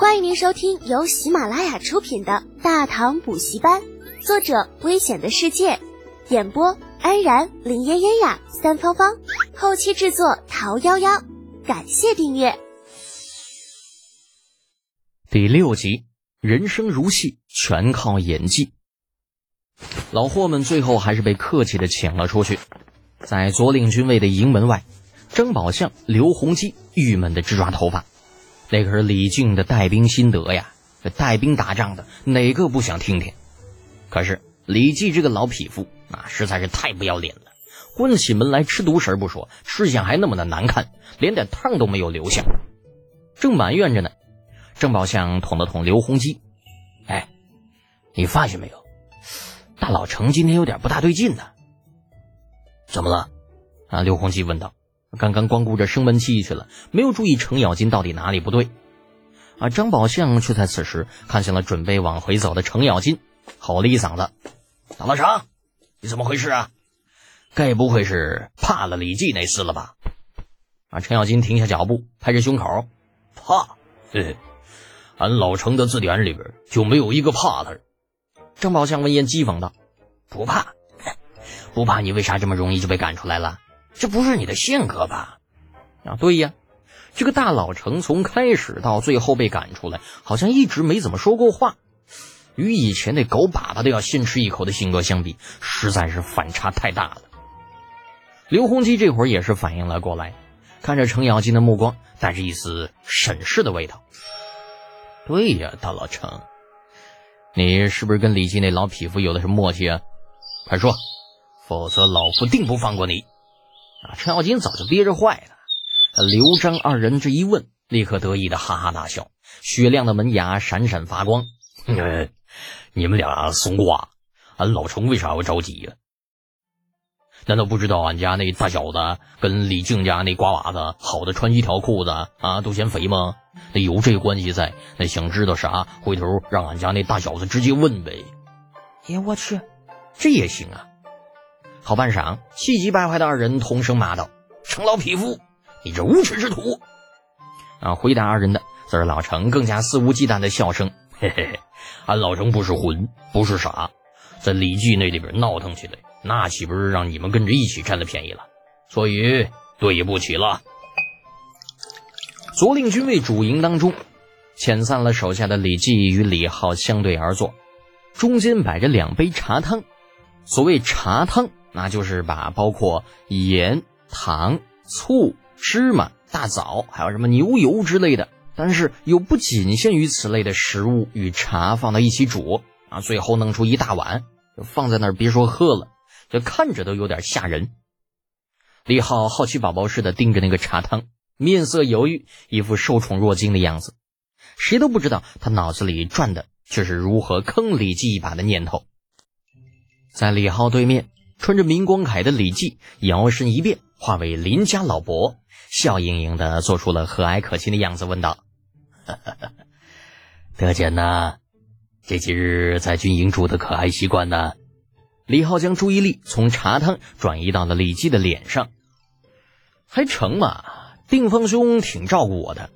欢迎您收听由喜马拉雅出品的《大唐补习班》，作者：危险的世界，演播：安然、林嫣嫣呀、三芳芳，后期制作：桃夭夭。感谢订阅。第六集，人生如戏，全靠演技。老货们最后还是被客气的请了出去，在左领军卫的营门外，张宝相、刘洪基郁闷的直抓头发。那可是李靖的带兵心得呀！这带兵打仗的哪个不想听听？可是李绩这个老匹夫啊，实在是太不要脸了！关起门来吃独食不说，吃相还那么的难看，连点汤都没有留下。正埋怨着呢，郑宝相捅了捅刘洪基：“哎，你发现没有？大老程今天有点不大对劲呢。”“怎么了？”啊，刘洪基问道。刚刚光顾着生闷气去了，没有注意程咬金到底哪里不对。而张宝相却在此时看向了准备往回走的程咬金，吼了一嗓子：“大老程，你怎么回事啊？该不会是怕了李记那厮了吧？”啊！程咬金停下脚步，拍着胸口：“怕？嘿嘿，俺老程的字典里边就没有一个怕字。”张宝相闻言讥讽道：“不怕？不怕？你为啥这么容易就被赶出来了？”这不是你的性格吧？啊，对呀，这个大老程从开始到最后被赶出来，好像一直没怎么说过话，与以前那狗粑粑都要先吃一口的性格相比，实在是反差太大了。刘洪基这会儿也是反应了过来，看着程咬金的目光带着一丝审视的味道。对呀，大老程，你是不是跟李记那老匹夫有的是默契啊？快说，否则老夫定不放过你！啊！程咬金早就憋着坏了，刘璋二人这一问，立刻得意的哈哈大笑，雪亮的门牙闪闪发光。你们俩怂瓜，俺老程为啥要着急呀？难道不知道俺家那大小子跟李靖家那瓜娃子好的穿一条裤子啊都嫌肥吗？那有这关系在，那想知道啥，回头让俺家那大小子直接问呗。哎呀，我去，这也行啊！好半晌，气急败坏的二人同声骂道：“程老匹夫，你这无耻之徒！”啊，回答二人的则是老程更加肆无忌惮的笑声：“嘿嘿嘿，俺老程不是混，不是傻，在李记那里边闹腾起来，那岂不是让你们跟着一起占了便宜了？所以对不起了。”左令军卫主营当中，遣散了手下的李记与李浩相对而坐，中间摆着两杯茶汤。所谓茶汤。那就是把包括盐、糖、醋、芝麻、大枣，还有什么牛油之类的，但是又不仅限于此类的食物与茶放到一起煮啊，最后弄出一大碗，就放在那儿，别说喝了，就看着都有点吓人。李浩好奇宝宝似的盯着那个茶汤，面色犹豫，一副受宠若惊的样子。谁都不知道他脑子里转的却是如何坑李记一把的念头。在李浩对面。穿着明光铠的李绩摇身一变，化为邻家老伯，笑盈盈的做出了和蔼可亲的样子，问道：“ 德简呐，这几日在军营住的可还习惯呢？”李浩将注意力从茶汤转移到了李绩的脸上，还成嘛？定方兄挺照顾我的，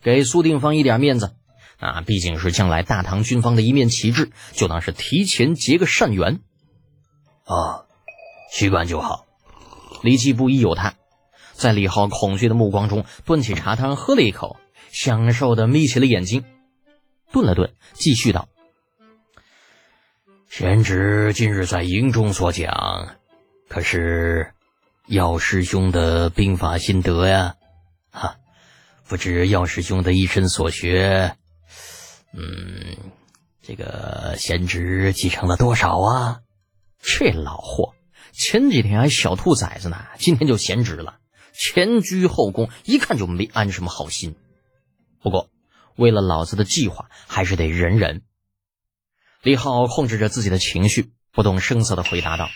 给苏定方一点面子，啊，毕竟是将来大唐军方的一面旗帜，就当是提前结个善缘。啊。习惯就好。李记不疑有他，在李浩恐惧的目光中，端起茶汤喝了一口，享受的眯起了眼睛，顿了顿，继续道：“贤侄今日在营中所讲，可是药师兄的兵法心得呀？哈，不知药师兄的一身所学，嗯，这个贤侄继承了多少啊？这老货！”前几天还小兔崽子呢，今天就闲职了，前居后恭，一看就没安什么好心。不过为了老子的计划，还是得忍忍。李浩控制着自己的情绪，不动声色的回答道：“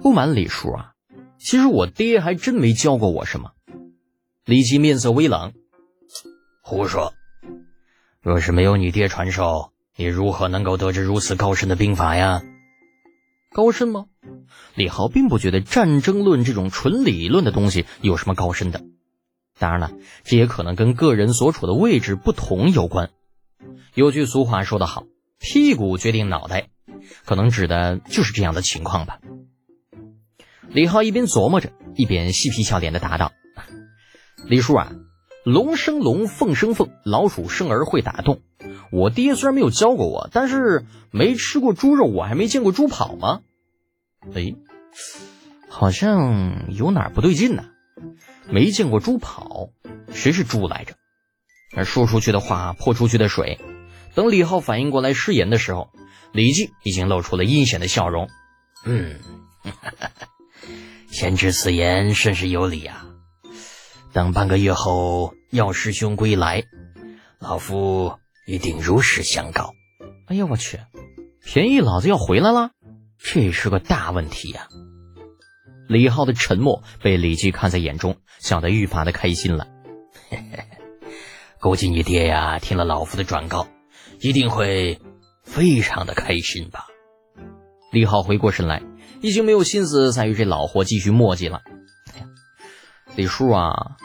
不瞒李叔啊，其实我爹还真没教过我什么。”李琦面色微冷：“胡说！若是没有你爹传授，你如何能够得知如此高深的兵法呀？”高深吗？李浩并不觉得战争论这种纯理论的东西有什么高深的。当然了，这也可能跟个人所处的位置不同有关。有句俗话说得好，“屁股决定脑袋”，可能指的就是这样的情况吧。李浩一边琢磨着，一边嬉皮笑脸的答道：“ 李叔啊，龙生龙，凤生凤，老鼠生儿会打洞。我爹虽然没有教过我，但是没吃过猪肉，我还没见过猪跑吗？哎，好像有哪儿不对劲呢。”没见过猪跑，谁是猪来着？而说出去的话泼出去的水。等李浩反应过来失言的时候，李靖已经露出了阴险的笑容。嗯，先知此言甚是有理啊。等半个月后药师兄归来，老夫一定如实相告。哎呀，我去，便宜老子要回来了，这是个大问题呀！李浩的沉默被李记看在眼中，笑得愈发的开心了。估计你爹呀，听了老夫的转告，一定会非常的开心吧？李浩回过神来，已经没有心思再与这老货继续磨叽了。李叔啊，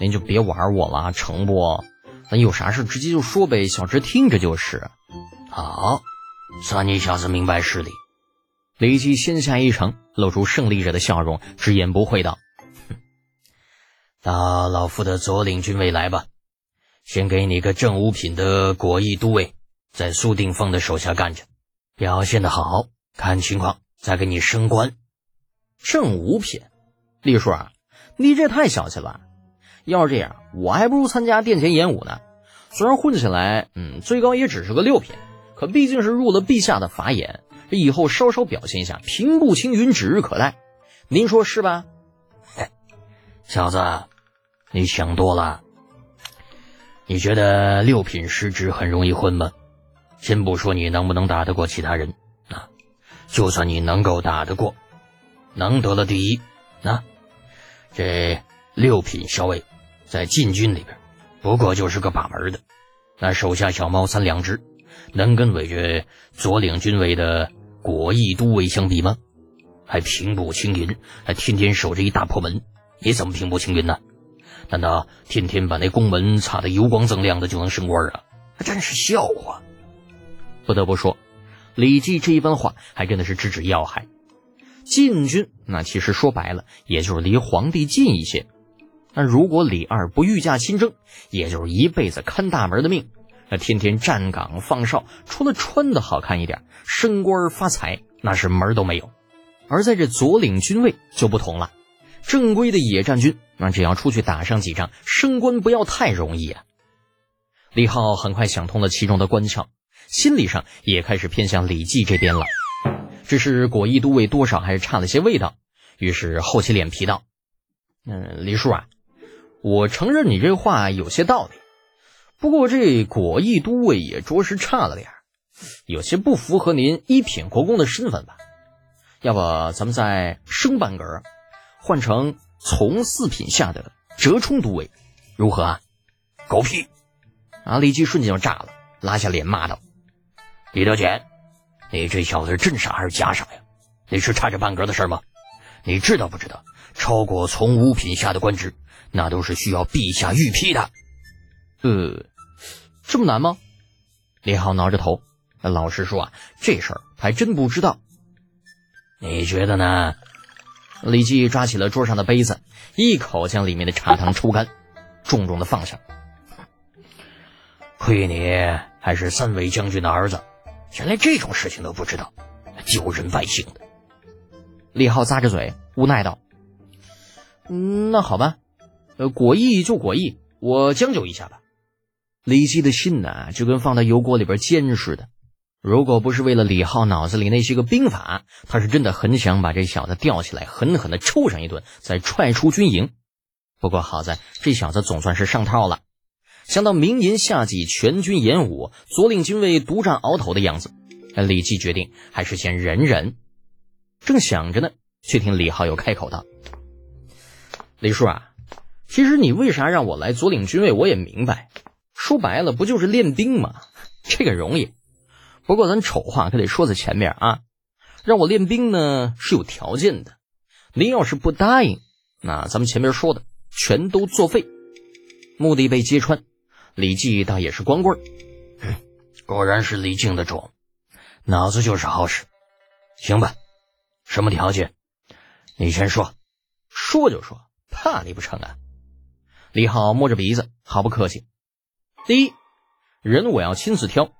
您就别玩我了，成不？咱有啥事直接就说呗，小侄听着就是。好，算你小子明白事理。李记先下一城，露出胜利者的笑容，直言不讳道：“到老夫的左领军位来吧，先给你个正五品的果义都尉，在苏定峰的手下干着，表现的好，看情况再给你升官。正五品，李叔啊，你这太小气了。要是这样，我还不如参加殿前演武呢。虽然混起来，嗯，最高也只是个六品，可毕竟是入了陛下的法眼。”这以后稍稍表现一下，平步青云指日可待，您说是吧？嘿小子，你想多了。你觉得六品失职很容易混吗？先不说你能不能打得过其他人啊，就算你能够打得过，能得了第一，那这六品校尉在禁军里边，不过就是个把门的，那手下小猫三两只。能跟围着左领军位的果毅都尉相比吗？还平步青云，还天天守着一大破门，你怎么平步青云呢？难道天天把那宫门擦得油光锃亮的就能升官啊？那真是笑话！不得不说，李绩这一番话还真的是直指要害。禁军那其实说白了，也就是离皇帝近一些。那如果李二不御驾亲征，也就是一辈子看大门的命。那天天站岗放哨，除了穿的好看一点，升官发财那是门都没有。而在这左领军位就不同了，正规的野战军，那只要出去打上几仗，升官不要太容易啊。李浩很快想通了其中的关窍，心理上也开始偏向李绩这边了。只是果毅都尉多少还是差了些味道，于是厚起脸皮道：“嗯，李叔啊，我承认你这话有些道理。”不过这果毅都尉也着实差了点有些不符合您一品国公的身份吧？要不咱们再升半格，换成从四品下的折冲都尉，如何啊？狗屁！啊！李绩瞬间就炸了，拉下脸骂道：“李德全，你这小子是真傻还是假傻呀？你是差这半格的事吗？你知道不知道？超过从五品下的官职，那都是需要陛下御批的。呃。”这么难吗？李浩挠着头，老实说啊，这事儿还真不知道。你觉得呢？李记抓起了桌上的杯子，一口将里面的茶汤抽干，重重的放下。亏你还是三位将军的儿子，连连这种事情都不知道，丢人百姓的。李浩咂着嘴，无奈道：“嗯，那好吧，呃，果意就果意，我将就一下吧。”李记的心呐，就跟放在油锅里边煎似的。如果不是为了李浩脑子里那些个兵法，他是真的很想把这小子吊起来，狠狠的抽上一顿，再踹出军营。不过好在这小子总算是上套了。想到明年夏季全军演武，左领军卫独占鳌头的样子，李记决定还是先忍忍。正想着呢，却听李浩又开口道：“李叔啊，其实你为啥让我来左领军位，我也明白。”说白了，不就是练兵吗？这个容易。不过咱丑话可得说在前面啊，让我练兵呢是有条件的。您要是不答应，那咱们前面说的全都作废。目的被揭穿，李绩倒也是光棍儿。果然是李靖的种，脑子就是好使。行吧，什么条件？你先说。说就说，怕你不成啊？李浩摸着鼻子，毫不客气。第一，人我要亲自挑，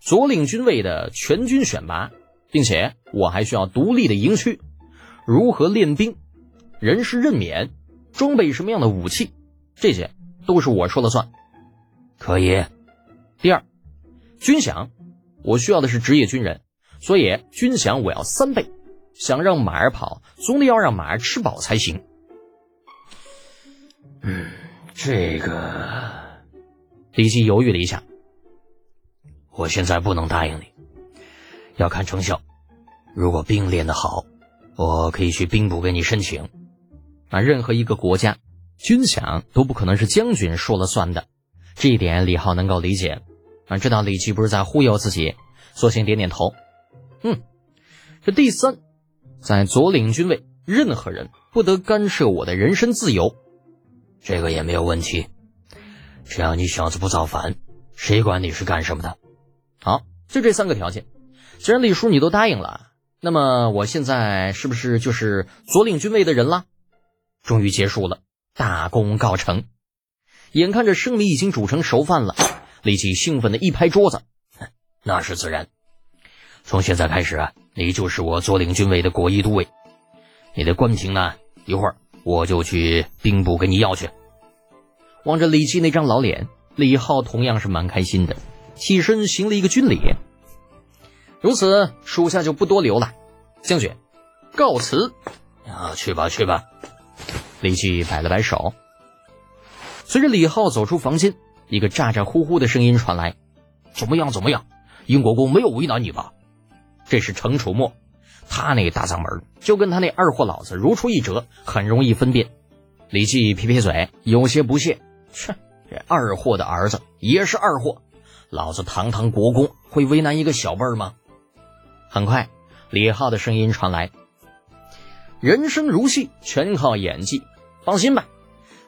左领军卫的全军选拔，并且我还需要独立的营区。如何练兵，人事任免，装备什么样的武器，这些都是我说了算。可以。第二，军饷，我需要的是职业军人，所以军饷我要三倍。想让马儿跑，总得要让马儿吃饱才行。嗯，这个李琦犹豫了一下，我现在不能答应你，要看成效。如果兵练得好，我可以去兵部给你申请。啊，任何一个国家军饷都不可能是将军说了算的，这一点李浩能够理解。啊，知道李琦不是在忽悠自己，索性点点头。嗯，这第三。在左领军位，任何人不得干涉我的人身自由，这个也没有问题。只要你小子不造反，谁管你是干什么的？好，就这三个条件。既然李叔你都答应了，那么我现在是不是就是左领军位的人了？终于结束了，大功告成。眼看着生米已经煮成熟饭了，李琦兴奋的一拍桌子：“ 那是自然。从现在开始啊！”你就是我左领军位的国一都尉，你的官凭呢？一会儿我就去兵部给你要去。望着李琦那张老脸，李浩同样是蛮开心的，起身行了一个军礼。如此，属下就不多留了，将军，告辞。啊，去吧，去吧。李琦摆了摆手。随着李浩走出房间，一个咋咋呼呼的声音传来：“怎么样？怎么样？英国公没有为难你吧？”这是程楚墨，他那大嗓门就跟他那二货老子如出一辙，很容易分辨。李记撇撇嘴，有些不屑：“切，这二货的儿子也是二货，老子堂堂国公会为难一个小辈儿吗？”很快，李浩的声音传来：“人生如戏，全靠演技。放心吧，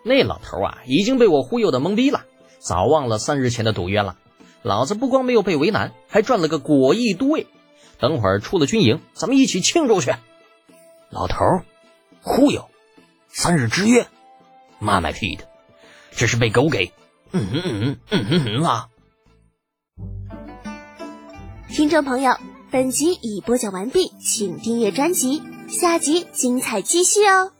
那老头啊已经被我忽悠的懵逼了，早忘了三日前的赌约了。老子不光没有被为难，还赚了个果毅都尉。”等会儿出了军营，咱们一起庆祝去。老头儿，忽悠，三日之约，妈卖批的，这是被狗给……嗯嗯嗯嗯嗯嗯啊！听众朋友，本集已播讲完毕，请订阅专辑，下集精彩继续哦。